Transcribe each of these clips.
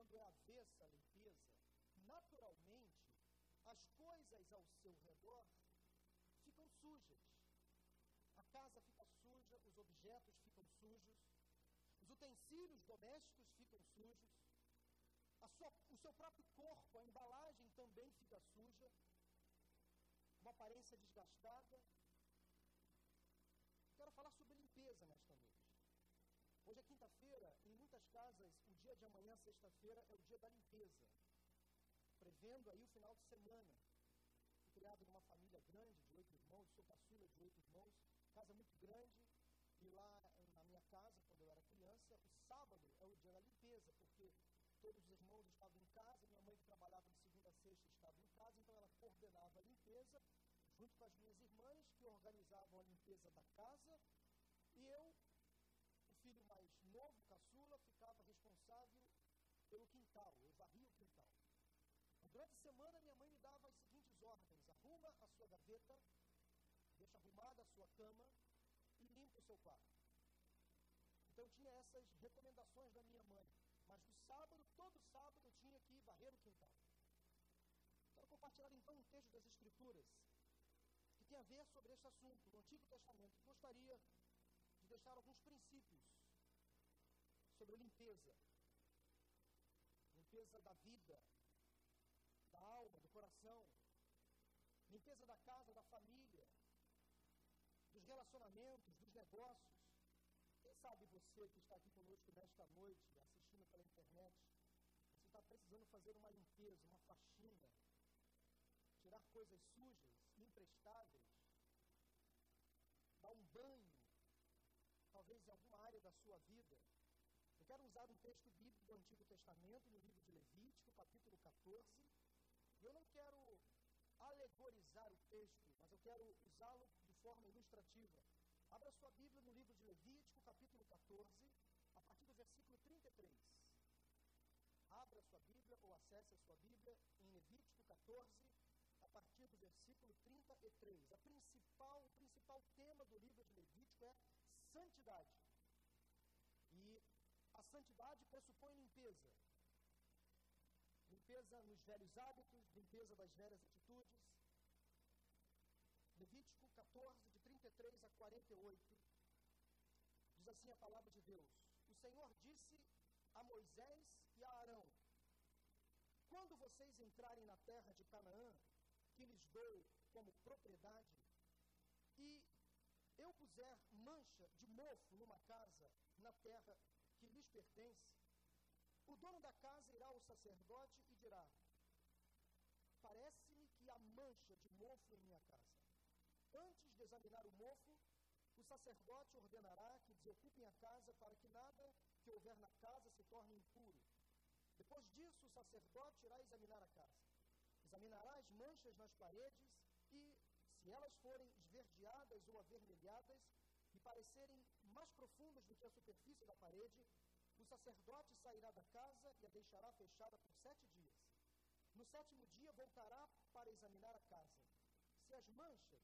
quando é avessa a limpeza, naturalmente as coisas ao seu redor ficam sujas. A casa fica suja, os objetos ficam sujos, os utensílios domésticos ficam sujos, sua, o seu próprio corpo, a embalagem também fica suja, uma aparência desgastada. Quero falar sobre limpeza nesta noite. Hoje é muitas casas, o dia de amanhã, sexta-feira, é o dia da limpeza. Prevendo aí o final de semana. Fui criado numa família grande, de oito irmãos, sou caçula de oito irmãos, casa muito grande. E lá na minha casa, quando eu era criança, o sábado é o dia da limpeza, porque todos os irmãos estavam em casa, minha mãe que trabalhava de segunda a sexta estava em casa, então ela coordenava a limpeza, junto com as minhas irmãs, que organizavam a limpeza da casa, e eu, o filho mais novo, caçula, ficava responsável pelo quintal, eu varria o quintal. Durante a semana, minha mãe me dava as seguintes ordens: arruma a sua gaveta, deixa arrumada a sua cama e limpa o seu quarto. Então, tinha essas recomendações da minha mãe. Mas no sábado, todo sábado, eu tinha que varrer o quintal. Quero compartilhar então um texto das Escrituras que tem a ver sobre este assunto, no Antigo Testamento. Gostaria de deixar alguns princípios sobre limpeza. Limpeza da vida, da alma, do coração. Limpeza da casa, da família, dos relacionamentos, dos negócios. Quem sabe você que está aqui conosco nesta noite, assistindo pela internet, você está precisando fazer uma limpeza, uma faxina, tirar coisas sujas, imprestáveis, dar um banho, talvez em alguma área da sua vida. Quero usar um texto bíblico do Antigo Testamento, no livro de Levítico, capítulo 14, e eu não quero alegorizar o texto, mas eu quero usá-lo de forma ilustrativa. Abra sua Bíblia no livro de Levítico, capítulo 14, a partir do versículo 33. Abra sua Bíblia ou acesse a sua Bíblia em Levítico 14, a partir do versículo 33. A principal, o principal tema do livro de Levítico é santidade. Santidade pressupõe limpeza. Limpeza nos velhos hábitos, limpeza das velhas atitudes, Levítico 14, de 33 a 48, diz assim a palavra de Deus: O Senhor disse a Moisés e a Arão: Quando vocês entrarem na terra de Canaã, que lhes dou como propriedade, e eu puser mancha de mofo numa casa na terra pertence, o dono da casa irá ao sacerdote e dirá: Parece-me que há mancha de mofo em minha casa. Antes de examinar o mofo, o sacerdote ordenará que desocupem a casa para que nada que houver na casa se torne impuro. Depois disso, o sacerdote irá examinar a casa. Examinará as manchas nas paredes e, se elas forem esverdeadas ou avermelhadas e parecerem mais profundas do que a superfície da parede, o sacerdote sairá da casa e a deixará fechada por sete dias. No sétimo dia voltará para examinar a casa. Se as manchas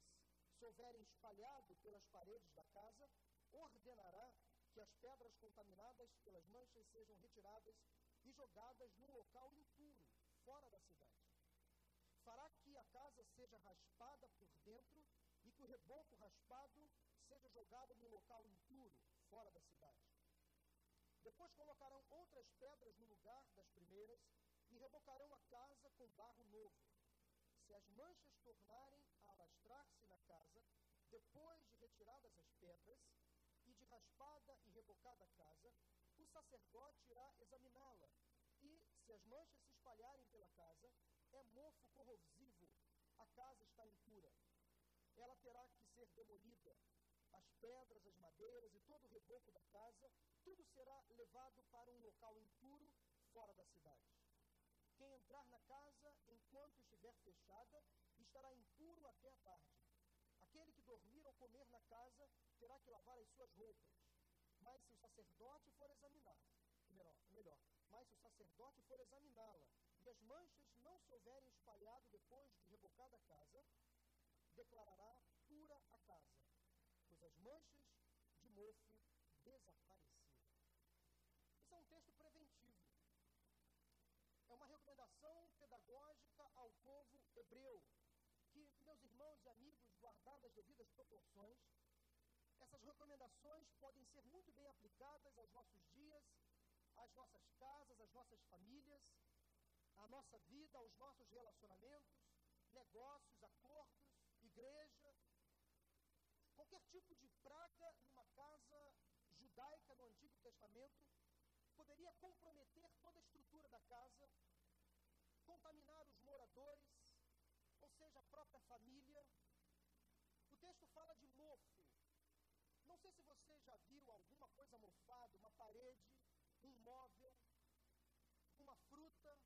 se houverem espalhado pelas paredes da casa, ordenará que as pedras contaminadas pelas manchas sejam retiradas e jogadas num local impuro, fora da cidade. Fará que a casa seja raspada por dentro e que o reboco raspado seja jogado num local impuro, fora da cidade. Depois colocarão outras pedras no lugar das primeiras e rebocarão a casa com barro novo se as manchas tornarem a alastrar-se na casa, depois de retiradas as pedras, e de raspada e rebocada a casa, o sacerdote irá examiná-la. E, se as manchas se espalharem pela casa, é mofo corrosivo, a casa está impura. Ela terá que ser demolida. As pedras, as madeiras e todo o reboco da casa, tudo será levado para um local impuro fora da cidade. Quem entrar na casa enquanto estiver fechada estará impuro até a tarde. Aquele que dormir ou comer na casa terá que lavar as suas roupas. Mas se o sacerdote for examinar, melhor, melhor mas se o sacerdote for examiná-la e as manchas não se houverem espalhado depois de rebocada a casa, declarará pura a casa, pois as manchas de mofo desapareceram. Esse é um texto preventivo hebreu, que, meus irmãos e amigos, guardadas as devidas proporções, essas recomendações podem ser muito bem aplicadas aos nossos dias, às nossas casas, às nossas famílias, à nossa vida, aos nossos relacionamentos, negócios, acordos, igreja. Qualquer tipo de praga numa casa judaica no Antigo Testamento poderia comprometer toda a estrutura da casa, contaminar os moradores, seja, a própria família. O texto fala de mofo. Não sei se você já viu alguma coisa mofada, uma parede, um móvel, uma fruta,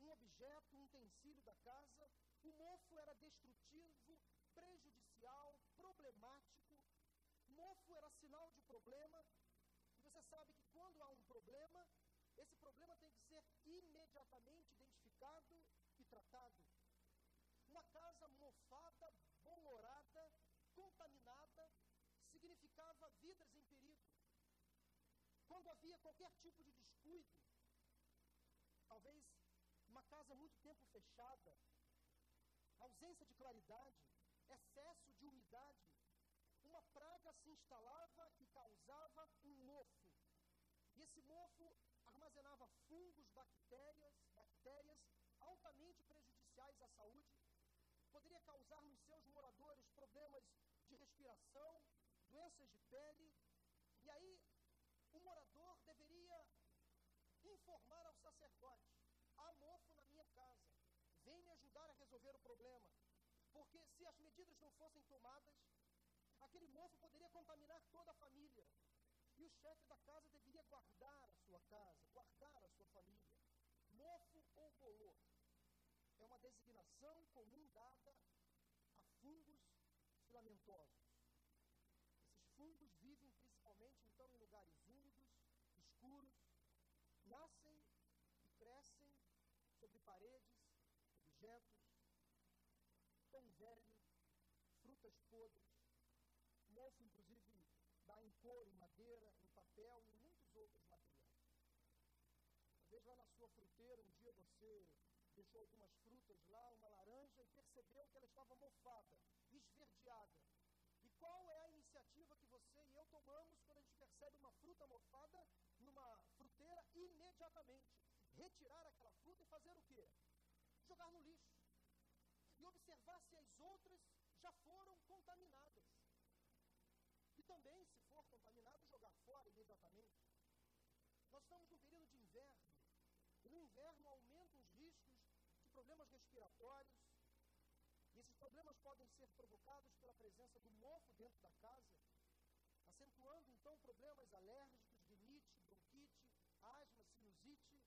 um objeto, um utensílio da casa. O mofo era destrutivo, prejudicial, problemático. Mofo era sinal de problema. E você sabe que quando há um problema, esse problema tem que ser imediatamente identificado e tratado. Uma casa mofada, bolorada, contaminada, significava vidas em perigo. Quando havia qualquer tipo de descuido, talvez uma casa muito tempo fechada, ausência de claridade, excesso de umidade, uma praga se instalava e causava um mofo. E esse mofo armazenava fungos, bactérias, bactérias altamente prejudiciais poderia causar nos seus moradores problemas de respiração, doenças de pele, e aí o morador deveria informar ao sacerdote: há mofo na minha casa, vem me ajudar a resolver o problema. Porque se as medidas não fossem tomadas, aquele mofo poderia contaminar toda a família. E o chefe da casa deveria guardar a sua casa, guardar a sua família. Mofo ou boloto designação comum dada a fungos filamentosos. Esses fungos vivem principalmente então em lugares úmidos, escuros, nascem e crescem sobre paredes, objetos, pão velho, frutas podres, mofo inclusive dá em couro, em madeira, em papel e em muitos outros materiais. Talvez lá na sua fruteira um dia você deixou algumas frutas lá, uma laranja, e percebeu que ela estava mofada, esverdeada. E qual é a iniciativa que você e eu tomamos quando a gente percebe uma fruta mofada numa fruteira? Imediatamente. Retirar aquela fruta e fazer o quê? Jogar no lixo. E observar se as outras já foram contaminadas. E também, se for contaminado, jogar fora imediatamente. Nós estamos num período de inverno. E no inverno de problemas respiratórios. E esses problemas podem ser provocados pela presença do mofo dentro da casa, acentuando então problemas alérgicos, rinite, bronquite, asma, sinusite.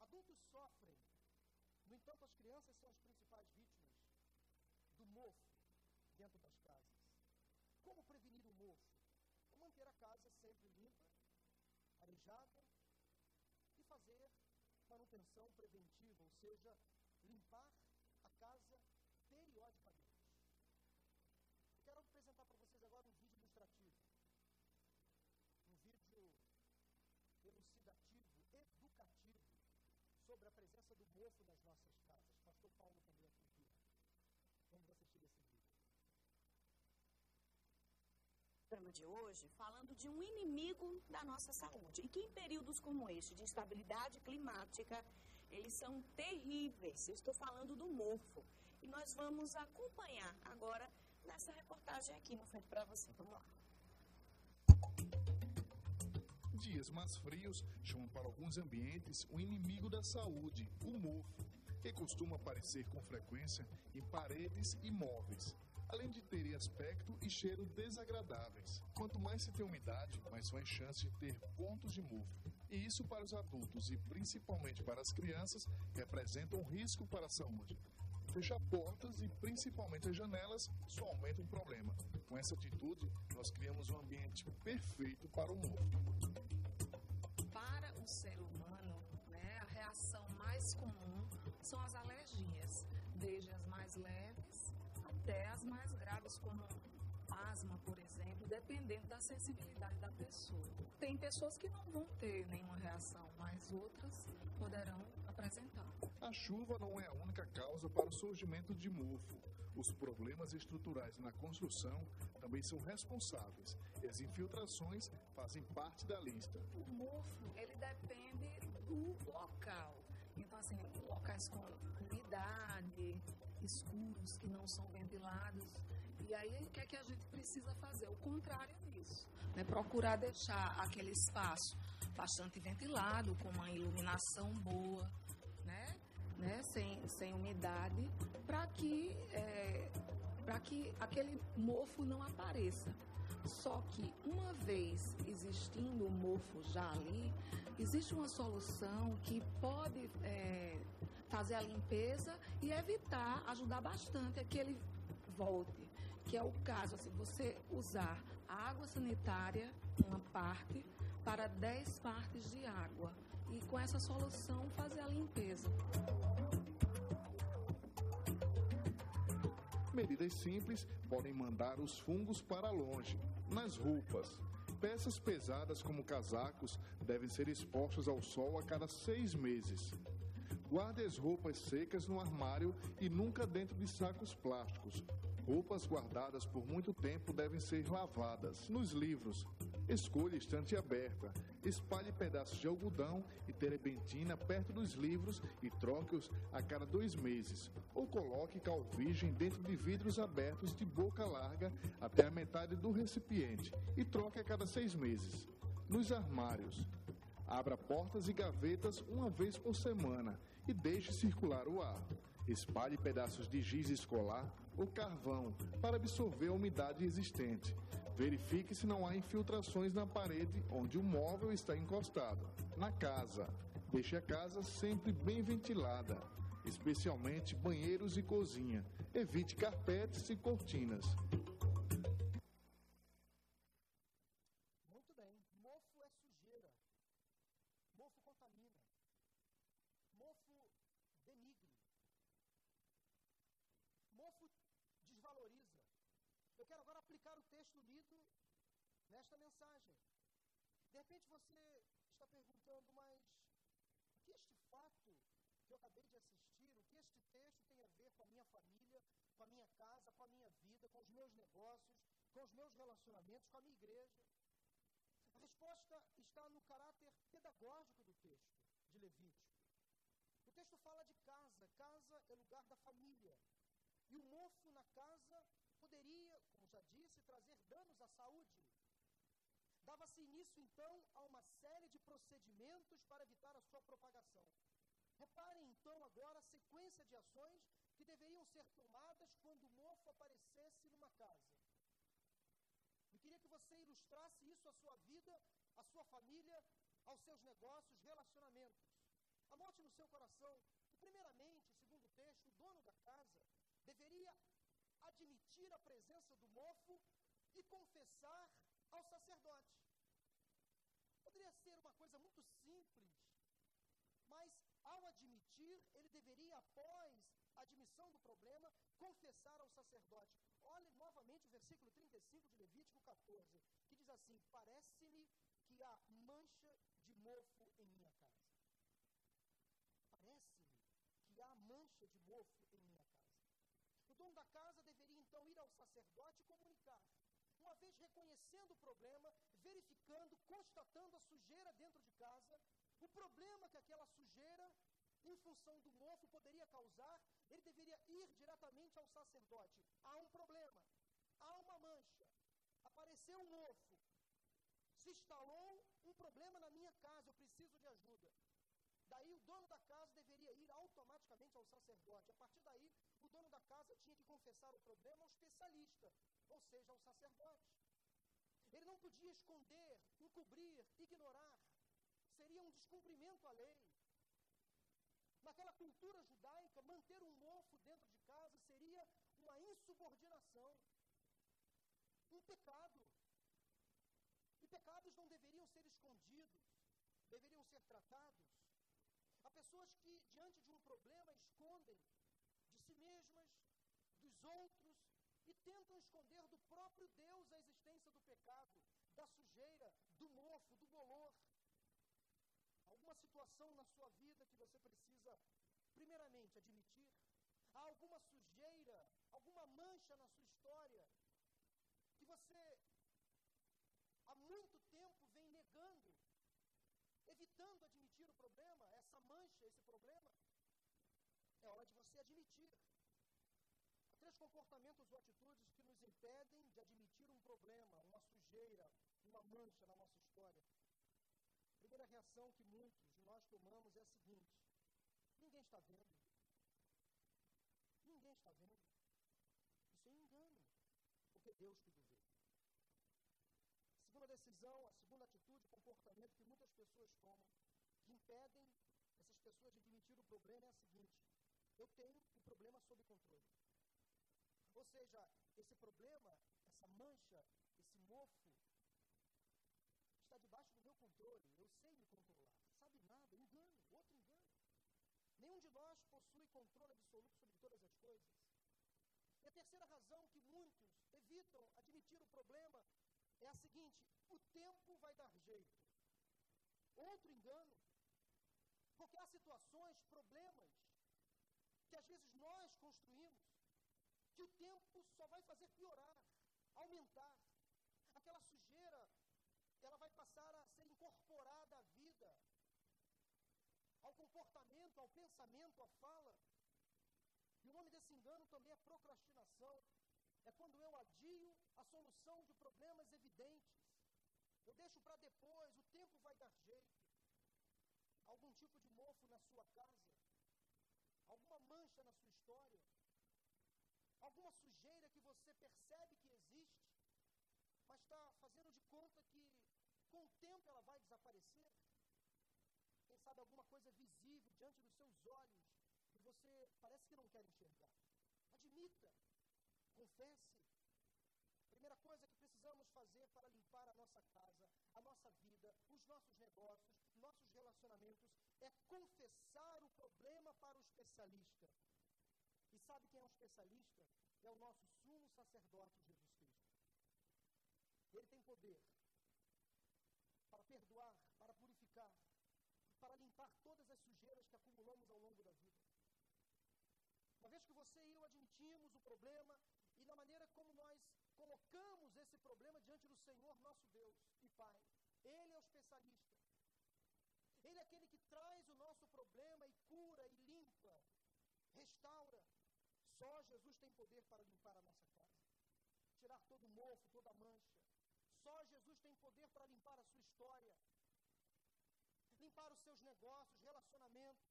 Adultos sofrem. No entanto, as crianças são as principais vítimas do mofo dentro das casas. Como prevenir o mofo? Manter a casa sempre limpa, arejada manutenção preventiva, ou seja, limpar a casa periodicamente. Eu quero apresentar para vocês agora um vídeo ilustrativo. Um vídeo elucidativo, educativo, sobre a presença do mofo nas nossas casas. Pastor Paulo também aqui. Vamos assistir esse vídeo. Programa de hoje falando de um inimigo da nossa saúde e que em períodos como este de instabilidade climática eles são terríveis. Eu estou falando do mofo e nós vamos acompanhar agora nessa reportagem aqui no frente para você. Vamos lá. Dias mais frios chamam para alguns ambientes o inimigo da saúde, o mofo, que costuma aparecer com frequência em paredes e móveis além de ter aspecto e cheiro desagradáveis. Quanto mais se tem umidade, mais são as chances de ter pontos de mofo. E isso para os adultos e principalmente para as crianças representa um risco para a saúde. Fechar portas e principalmente as janelas só aumenta o problema. Com essa atitude, nós criamos um ambiente perfeito para o mofo. Para o ser humano, né, a reação mais comum são as alergias, desde as mais leves até as mais graves, como asma, por exemplo, dependendo da sensibilidade da pessoa. tem pessoas que não vão ter nenhuma reação, mas outras poderão apresentar. A chuva não é a única causa para o surgimento de mofo. Os problemas estruturais na construção também são responsáveis e as infiltrações fazem parte da lista. O mofo, ele depende do local. Então, assim, locais com umidade, escuros, que não são ventilados. E aí, o que é que a gente precisa fazer? O contrário disso. Né? Procurar deixar aquele espaço bastante ventilado, com uma iluminação boa, né? Né? Sem, sem umidade, para que, é, que aquele mofo não apareça. Só que uma vez existindo o mofo já ali, existe uma solução que pode é, fazer a limpeza e evitar, ajudar bastante a que ele volte. Que é o caso, assim, você usar a água sanitária, uma parte, para 10 partes de água. E com essa solução fazer a limpeza. Medidas simples podem mandar os fungos para longe. Nas roupas, peças pesadas como casacos devem ser expostas ao sol a cada seis meses. Guarde as roupas secas no armário e nunca dentro de sacos plásticos. Roupas guardadas por muito tempo devem ser lavadas. Nos livros, escolha estante aberta. Espalhe pedaços de algodão e terebentina perto dos livros e troque-os a cada dois meses. Ou coloque cal virgem dentro de vidros abertos de boca larga até a metade do recipiente e troque a cada seis meses. Nos armários, abra portas e gavetas uma vez por semana e deixe circular o ar. Espalhe pedaços de giz escolar ou carvão para absorver a umidade existente. Verifique se não há infiltrações na parede onde o móvel está encostado. Na casa, deixe a casa sempre bem ventilada, especialmente banheiros e cozinha. Evite carpetes e cortinas. Nesta mensagem. De repente você está perguntando, mas o que este fato que eu acabei de assistir, o que este texto tem a ver com a minha família, com a minha casa, com a minha vida, com os meus negócios, com os meus relacionamentos, com a minha igreja? A resposta está no caráter pedagógico do texto de Levítico. O texto fala de casa, casa é lugar da família. E o mofo na casa poderia, já disse, trazer danos à saúde. Dava-se início, então, a uma série de procedimentos para evitar a sua propagação. Reparem, então, agora a sequência de ações que deveriam ser tomadas quando o mofo aparecesse numa casa. Eu queria que você ilustrasse isso à sua vida, à sua família, aos seus negócios, relacionamentos. Anote no seu coração que, primeiramente, segundo o texto, o dono da casa deveria admitir a presença do mofo e confessar ao sacerdote. Poderia ser uma coisa muito simples, mas ao ele deveria, após a admissão do problema, confessar ao sacerdote. Olhe novamente o versículo 35 de Levítico 14, que diz assim: Parece-me que há mancha de mofo em minha casa. Parece-me que há mancha de mofo em minha casa. O dono da casa então ir ao sacerdote e comunicar. Uma vez reconhecendo o problema, verificando, constatando a sujeira dentro de casa, o problema que aquela sujeira, em função do mofo, poderia causar, ele deveria ir diretamente ao sacerdote. Há um problema, há uma mancha, apareceu um mofo, se instalou um problema na minha casa, eu preciso de ajuda. Daí o dono da casa deveria ir automaticamente ao sacerdote. A partir daí, o dono da casa tinha que confessar o problema ao especialista, ou seja, ao sacerdote. Ele não podia esconder, encobrir, ignorar. Seria um descumprimento à lei. Naquela cultura judaica, manter um mofo dentro de casa seria uma insubordinação, um pecado. E pecados não deveriam ser escondidos, deveriam ser tratados. Há pessoas que, diante de um problema, escondem de si mesmas, dos outros, e tentam esconder do próprio Deus a existência do pecado, da sujeira, do mofo, do situação na sua vida que você precisa, primeiramente, admitir? Há alguma sujeira, alguma mancha na sua história que você há muito tempo vem negando, evitando admitir o problema, essa mancha, esse problema? É hora de você admitir. Há três comportamentos ou atitudes que nos impedem de admitir um problema, uma sujeira, uma mancha na nossa história. Primeira reação que muitos de nós tomamos é a seguinte: ninguém está vendo. Ninguém está vendo. Isso é engano, porque Deus tudo vê. A segunda decisão, a segunda atitude, comportamento que muitas pessoas tomam, que impedem essas pessoas de admitir o problema é a seguinte: eu tenho o problema sob controle. Ou seja, esse problema, essa mancha, esse mofo, debaixo do meu controle. Eu sei me controlar. Sabe nada, engano, outro engano. Nenhum de nós possui controle absoluto sobre todas as coisas. E a terceira razão que muitos evitam admitir o problema é a seguinte: o tempo vai dar jeito. Outro engano. Porque há situações, problemas, que às vezes nós construímos, que o tempo só vai fazer piorar, aumentar. Aquela sujeira, ela vai passar a ser incorporada à vida, ao comportamento, ao pensamento, à fala. E o nome desse engano também é procrastinação. É quando eu adio a solução de problemas evidentes. Eu deixo para depois, o tempo vai dar jeito. Algum tipo de mofo na sua casa, alguma mancha na sua história, alguma sujeira que você percebe que existe, mas está fazendo de conta que com o tempo ela vai desaparecer. Quem sabe alguma coisa visível diante dos seus olhos e você parece que não quer enxergar. Admita, confesse. Primeira coisa que precisamos fazer para limpar a nossa casa, a nossa vida, os nossos negócios, nossos relacionamentos, é confessar o problema para o especialista. E sabe quem é o especialista? É o nosso sumo sacerdote Jesus Cristo. Ele tem poder para perdoar, para purificar, limpar todas as sujeiras que acumulamos ao longo da vida. Uma vez que você e eu admitimos o problema e na maneira como nós colocamos esse problema diante do Senhor, nosso Deus e Pai, Ele é o especialista. Ele é aquele que traz o nosso problema e cura e limpa, restaura. Só Jesus tem poder para limpar a nossa casa, tirar todo o mofo, toda a mancha. Só Jesus tem poder para limpar a sua história, limpar os seus negócios, relacionamentos.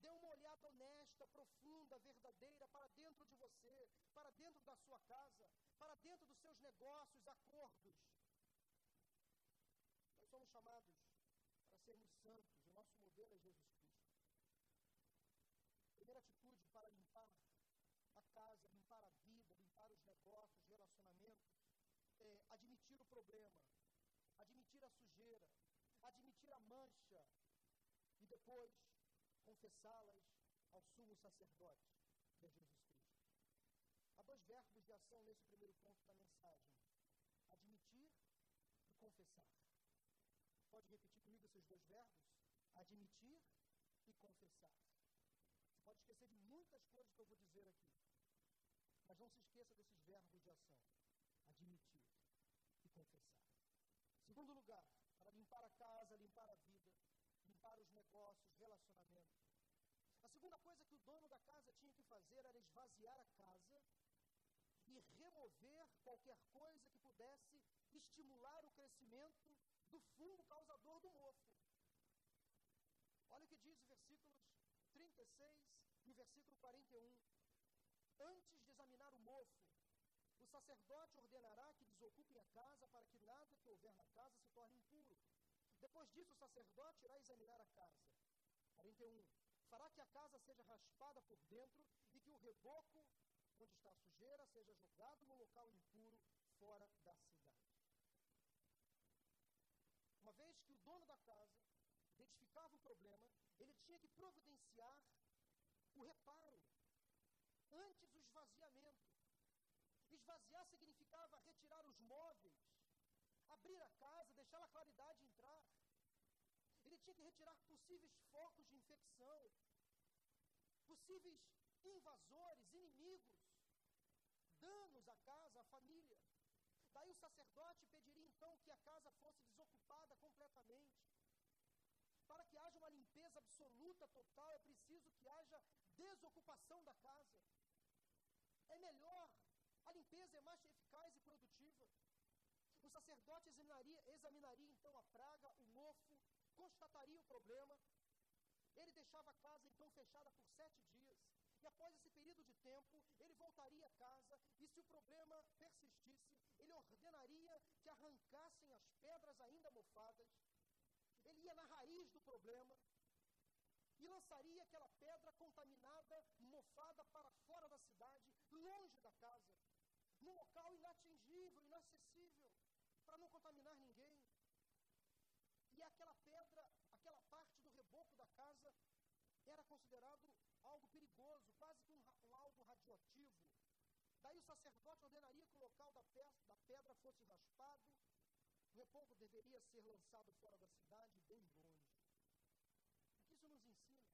Dê uma olhada honesta, profunda, verdadeira para dentro de você, para dentro da sua casa, para dentro dos seus negócios, acordos. Nós somos chamados para sermos santos, o nosso modelo é Jesus Cristo. Primeira atitude para limpar a casa, limpar a vida, limpar os negócios, relacionamentos, é admitir o problema, admitir a sujeira, mancha e depois confessá-las ao sumo sacerdote, que é Jesus Cristo. Há dois verbos de ação nesse primeiro ponto da mensagem: admitir e confessar. Pode repetir comigo esses dois verbos? Admitir e confessar. Você pode esquecer de muitas coisas que eu vou dizer aqui, mas não se esqueça desses verbos de ação: admitir e confessar. Segundo lugar, para limpar a casa, limpar a vida, limpar os negócios, relacionamentos. A segunda coisa que o dono da casa tinha que fazer era esvaziar a casa e remover qualquer coisa que pudesse estimular o crescimento do fungo causador do mofo. Olha o que diz o versículos 36 e o versículo 41. Antes de examinar o mofo, o sacerdote ordenará que desocupem a casa para que nada que houver na casa se torne impuro. Depois disso, o sacerdote irá examinar a casa. 41. Fará que a casa seja raspada por dentro e que o reboco, onde está a sujeira, seja jogado no local impuro, fora da cidade. Uma vez que o dono da casa identificava o problema, ele tinha que providenciar o reparo, antes o esvaziamento. Esvaziar significava retirar os móveis, abrir a casa, deixar a claridade entrar. Tinha que retirar possíveis focos de infecção, possíveis invasores, inimigos, danos à casa, à família. Daí o sacerdote pediria então que a casa fosse desocupada completamente. Para que haja uma limpeza absoluta, total, é preciso que haja desocupação da casa. É melhor, a limpeza é mais eficaz e produtiva. O sacerdote examinaria, examinaria então a praga, o mofo, constataria o problema. Ele deixava a casa então fechada por sete dias. E após esse período de tempo, ele voltaria a casa e, se o problema persistisse, ele ordenaria que arrancassem as pedras ainda mofadas. Ele ia na raiz do problema e lançaria aquela pedra contaminada, mofada, para fora da cidade, longe da casa, num local inatingível, inacessível, para não contaminar ninguém. E aquela parte do reboco da casa, era considerado algo perigoso, quase que um, um algo radioativo. Daí o sacerdote ordenaria que o local da, da pedra fosse raspado, o reboco deveria ser lançado fora da cidade, bem longe. O que isso nos ensina?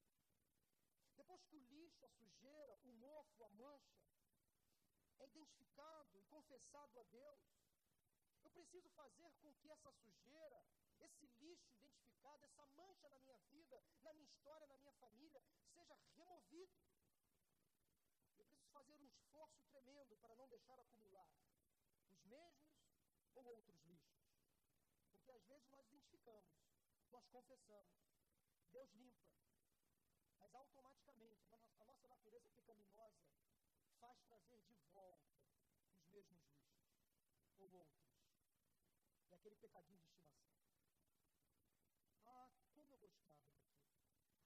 Depois que o lixo, a sujeira, o mofo, a mancha, é identificado e confessado a Deus, eu preciso fazer com que essa sujeira, esse lixo identificado, essa mancha na minha vida, na minha história, na minha família, seja removido. Eu preciso fazer um esforço tremendo para não deixar acumular os mesmos ou outros lixos. Porque às vezes nós identificamos, nós confessamos, Deus limpa, mas automaticamente a nossa natureza pecaminosa faz trazer de volta os mesmos lixos ou outros. E aquele pecadinho de estimação. Ah, como eu gostava daquilo.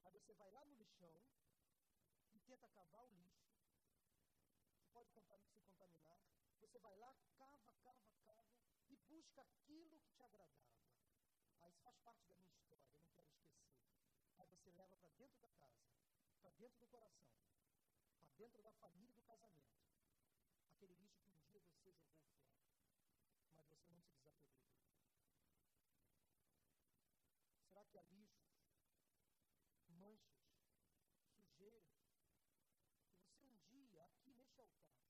Aí você vai lá no lixão e tenta cavar o lixo. Você pode se contaminar. Você vai lá, cava, cava, cava e busca aquilo que te agradava. Ah, isso faz parte da minha história, eu não quero esquecer. Aí você leva para dentro da casa, para dentro do coração, para dentro da família e do casamento. Aquele lixo que um dia você jogou fora, mas você não se desapegou dele. Será que há lixos, manchas, sujeiras, que você um dia, altar,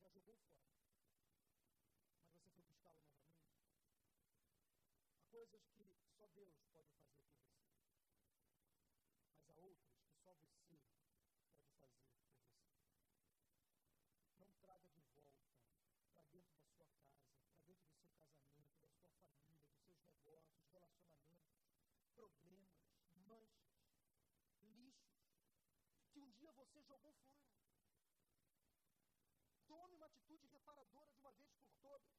já jogou fora, mas você foi buscá-lo novamente? Há coisas que só Deus pode fazer por você, mas há outras que só você pode fazer por você. Não traga de volta para dentro da sua casa, para dentro do seu casamento, da sua família, dos seus negócios, relacionamentos, problemas, manchas, lixos, que um dia você jogou fora. Tome uma atitude reparadora de uma vez por todas.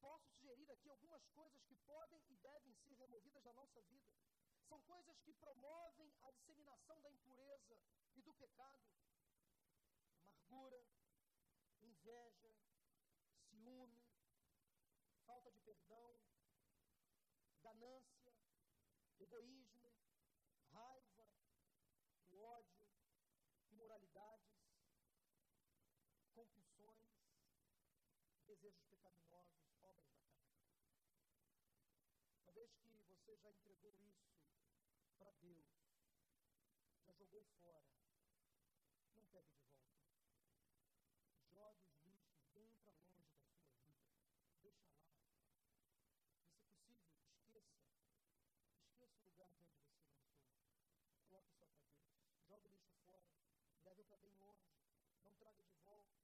Posso sugerir aqui algumas coisas que podem e devem ser removidas da nossa vida. São coisas que promovem a disseminação da impureza e do pecado. Amargura, inveja, ciúme, falta de perdão, ganância, egoísmo, raiva, ódio, imoralidades, desejos pecaminosos, obras da carne. Uma vez que você já entregou isso para Deus, já jogou fora, não pegue de volta. Jogue os lixos bem para longe da sua vida. Deixa lá. Se possível, esqueça. Esqueça o lugar de onde você lançou. Coloque sua cabeça. Jogue o lixo fora. Leve para bem longe. Não traga de volta.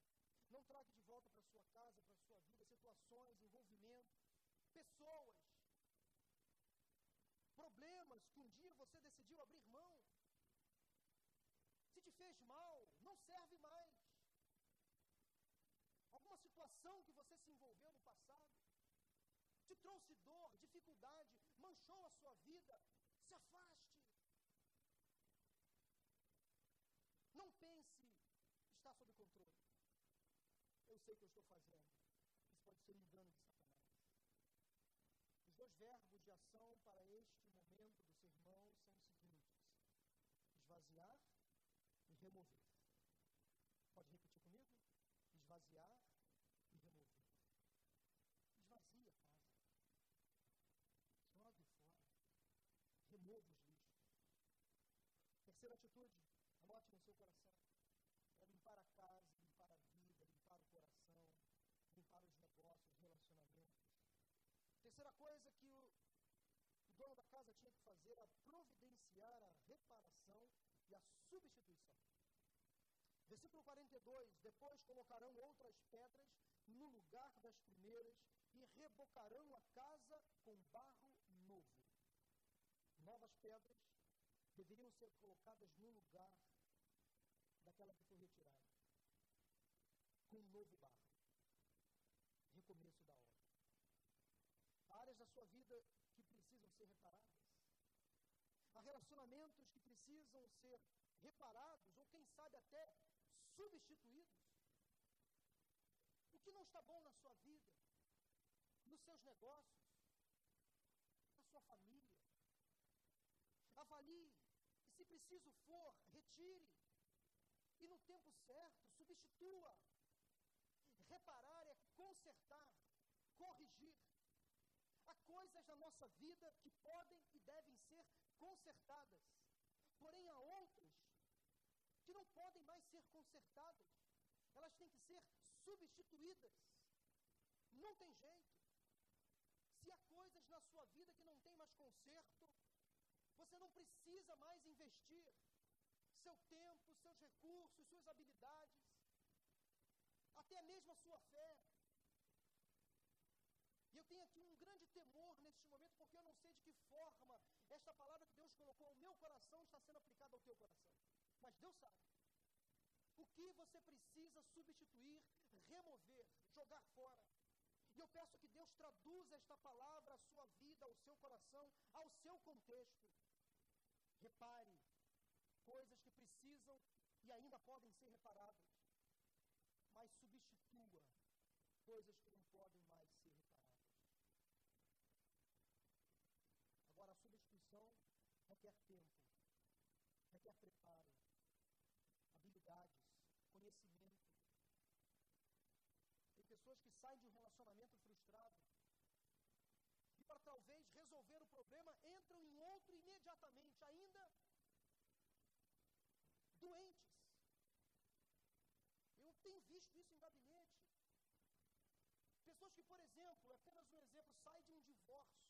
Não traga de volta para sua casa, para sua vida, situações, envolvimentos, pessoas, problemas que um dia você decidiu abrir mão. Se te fez mal, não serve mais. Alguma situação que você se envolveu no passado, te trouxe dor, dificuldade, manchou a sua vida, se afaste. Não pense eu sei que eu estou fazendo. Isso pode ser um engano de Satanás. Os dois verbos de ação para este momento do sermão são os seguintes: esvaziar e remover. Pode repetir comigo? Esvaziar e remover. Esvazia a casa. Jogue fora. Remova os lixos. Terceira atitude, casa tinha que fazer a providenciar a reparação e a substituição. Versículo 42: Depois colocarão outras pedras no lugar das primeiras e rebocarão a casa com barro novo. Novas pedras deveriam ser colocadas no lugar daquela que foi retirada, com um novo barro. Recomeço da obra. Há áreas da sua vida que precisam ser reparadas. Há relacionamentos que precisam ser reparados, ou quem sabe até substituídos. O que não está bom na sua vida, nos seus negócios, na sua família. Avalie e, se preciso for, retire. E no tempo certo, substitua. Reparar é consertar, corrigir. Coisas na nossa vida que podem e devem ser consertadas. Porém, há outras que não podem mais ser consertadas. Elas têm que ser substituídas. Não tem jeito. Se há coisas na sua vida que não tem mais conserto, você não precisa mais investir seu tempo, seus recursos, suas habilidades, até mesmo a sua fé. E eu tenho aqui um temor neste momento, porque eu não sei de que forma esta palavra que Deus colocou ao meu coração está sendo aplicada ao teu coração. Mas Deus sabe. O que você precisa substituir, remover, jogar fora. E eu peço que Deus traduza esta palavra à sua vida, ao seu coração, ao seu contexto. Repare coisas que precisam e ainda podem ser reparadas, mas substitua coisas que não podem mais ser reparadas. Agora, a substituição requer tempo, requer preparo, habilidades, conhecimento. Tem pessoas que saem de um relacionamento frustrado e, para talvez resolver o problema, entram em outro imediatamente, ainda doentes. Eu tenho visto isso em gabinete. Pessoas que, por exemplo, apenas um exemplo, saem de um divórcio.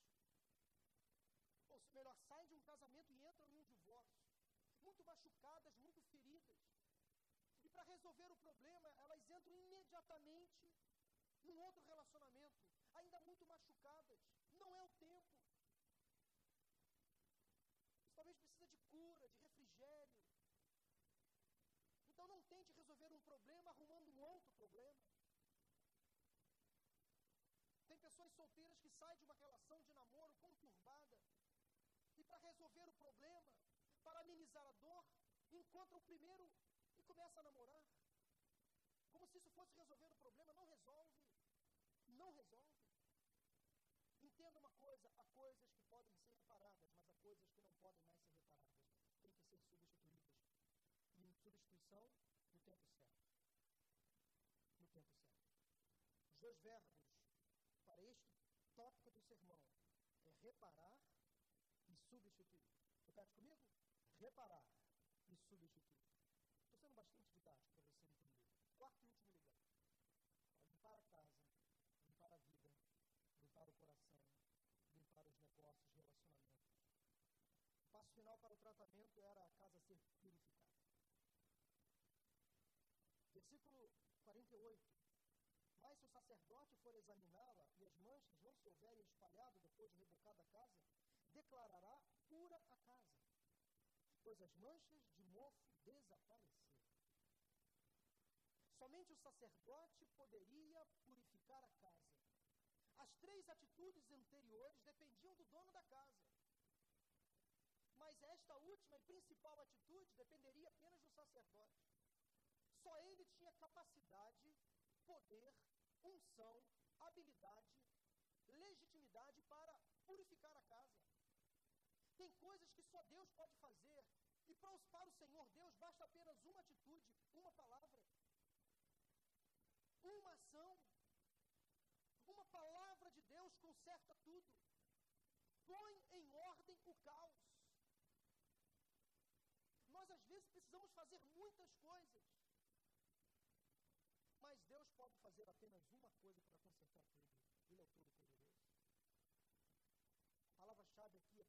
Ou melhor, saem de um casamento e entram em um divórcio. Muito machucadas, muito feridas. E para resolver o problema, elas entram imediatamente num outro relacionamento, ainda muito machucadas. Não é o tempo. Você talvez precisa de cura, de refrigério. Então não tente resolver um problema arrumando um outro problema. Tem pessoas solteiras que saem de uma relação de namoro conturbada e para resolver o problema, amenizar a dor, encontra o primeiro e começa a namorar. Como se isso fosse resolver o problema, não resolve. Não resolve. Entenda uma coisa, há coisas que podem ser reparadas, mas há coisas que não podem mais ser reparadas. Tem que ser substituídas. E substituição no tempo certo. No tempo certo. Os dois verbos para este tópico do sermão é reparar e substituir. Repete comigo? Reparar e substituir. Estou sendo bastante didático para você entender. Quarto e último lugar. Limpar a casa, limpar a vida, limpar o coração, limpar os negócios, relacionamentos. O passo final para o tratamento era a casa ser purificada. Versículo 48. Mas se o sacerdote for examiná-la e as manchas não se houverem espalhado depois de rebocada a casa, declarará pura a casa, pois as manchas de mofo desapareceram. Somente o sacerdote poderia purificar a casa. As três atitudes anteriores dependiam do dono da casa. Mas esta última e principal atitude dependeria apenas do sacerdote. Só ele tinha capacidade, poder, unção, habilidade, legitimidade para purificar a casa. Tem coisas que só Deus pode fazer. E para o Senhor Deus basta apenas uma atitude, uma palavra, uma ação. Uma palavra de Deus conserta tudo. Põe em ordem o caos. Nós às vezes precisamos fazer muitas coisas. Mas Deus pode fazer apenas uma coisa para consertar tudo. Ele é o Todo-Poderoso. A palavra-chave aqui é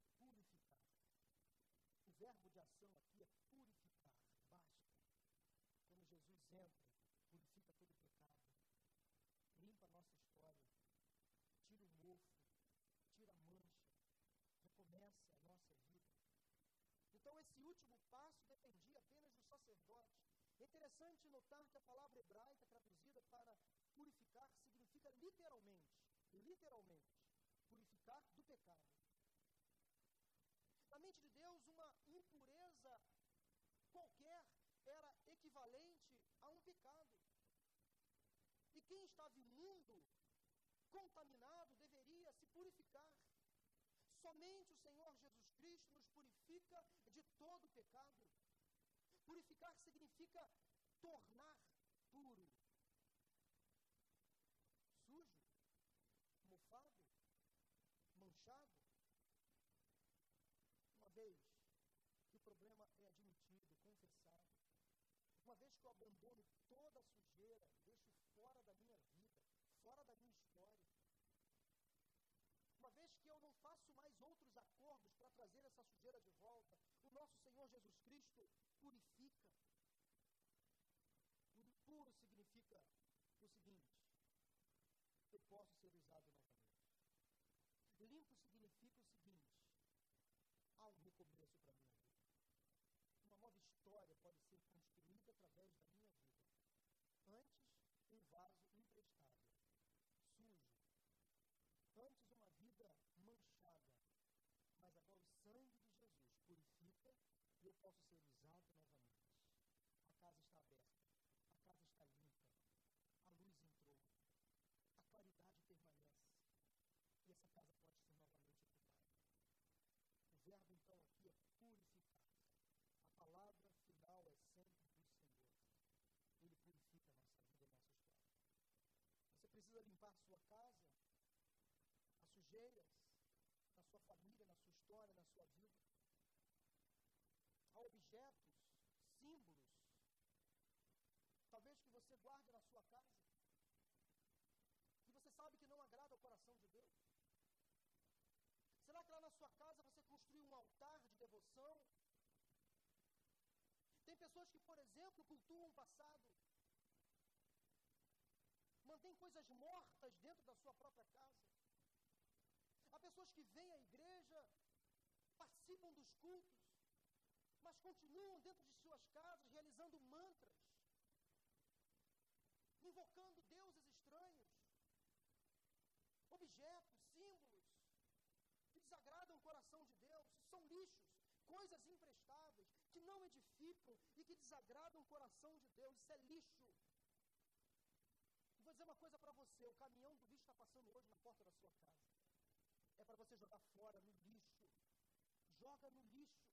verbo de ação aqui é purificar. Basta. Quando Jesus entra, purifica todo o pecado, limpa a nossa história, tira o mofo, tira a mancha, recomeça a nossa vida. Então, esse último passo dependia apenas do sacerdote. É interessante notar que a palavra hebraica traduzida para purificar significa literalmente, literalmente, purificar do pecado. Na mente de Deus, uma impureza qualquer era equivalente a um pecado. E quem estava imundo, contaminado, deveria se purificar. Somente o Senhor Jesus Cristo nos purifica de todo pecado. Purificar significa tornar puro. Sujo, mofado, manchado. Uma vez que o problema é admitido, confessado, uma vez que eu abandono toda a sujeira, fora da minha vida, fora da minha história, uma vez que eu não faço mais outros acordos para trazer essa sujeira de volta, o nosso Senhor Jesus Cristo purifica. Puro, significa o seguinte: eu posso ser usado novamente. Limpo significa o seguinte: há um recomeço para minha vida. Uma nova história pode ser construída através da minha vida. Antes, um vaso emprestado, sujo. Antes, uma vida manchada. Mas agora o sangue de Jesus purifica e eu posso ser usado novamente. A casa está aberta, a casa está limpa, a luz entrou, a claridade permanece e essa casa pode ser novamente ocupada. O verbo então aqui é purificar. A palavra final é sempre do Senhor. Ele purifica a nossa vida, a nossa história. Você precisa limpar sua casa, as sujeiras na sua família, na sua história, na sua vida. Há objetos, símbolos, talvez que você guarde na sua casa, que você sabe que não agrada ao coração de Deus. Será que lá na sua casa você construiu um altar de devoção? Tem pessoas que, por exemplo, cultuam o passado, mantêm coisas mortas dentro da sua própria casa. Há pessoas que vêm à igreja, participam dos cultos, mas continuam dentro de suas casas realizando mantras, invocando deuses estranhos, objetos, símbolos que desagradam o coração de Deus, são lixos, coisas imprestáveis, que não edificam e que desagradam o coração de Deus, isso é lixo. Vou dizer uma coisa para você: o caminhão do lixo está passando hoje na porta da sua casa é para você jogar fora, no lixo. Joga no lixo.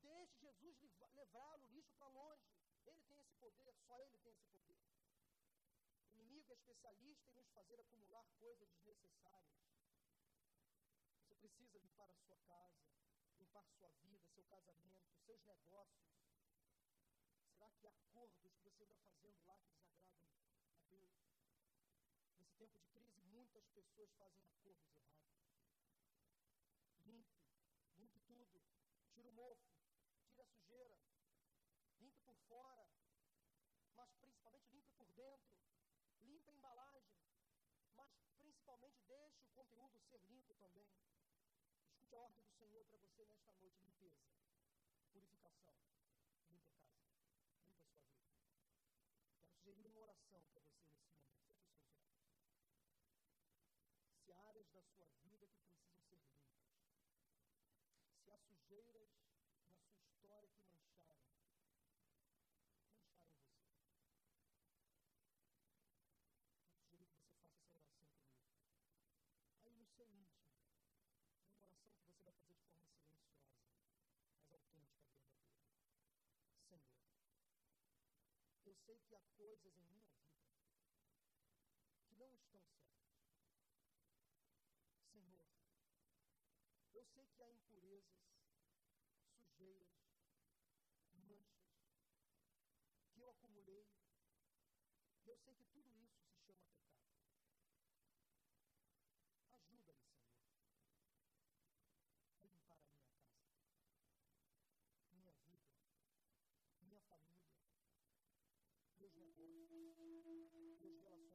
Deixe Jesus levar o lixo para longe. Poder, só ele tem esse poder. O inimigo é especialista em nos fazer acumular coisas desnecessárias. Você precisa limpar a sua casa, limpar sua vida, seu casamento, seus negócios. Será que há acordos que você anda fazendo lá que desagradam a Deus? Nesse tempo de crise, muitas pessoas fazem acordos errados. Limpe, limpe tudo. Tira o mofo, tira a sujeira. Limpe por fora, mas principalmente limpe por dentro. Limpe a embalagem, mas principalmente deixe o conteúdo ser limpo também. Escute a ordem do Senhor para você nesta noite: limpeza, purificação. Limpe a casa, limpe a sua vida. Quero sugerir uma oração para você nesse momento. Feche os seus olhos se há áreas da sua vida que precisam ser limpas, se há sujeiras na sua história que mancharam, mancharam você. Eu sugeri que você faça essa oração comigo. Aí no seu íntimo, é uma oração que você vai fazer de forma silenciosa, mas autêntica, verdadeira. Senhor, eu sei que há coisas em minha vida que não estão certas. Senhor, eu sei que há impurezas, sujeiras, manchas, que eu acumulei, eu sei que tudo isso se chama pecado. Ajuda-me, Senhor, a limpar a minha casa. Amor e as relações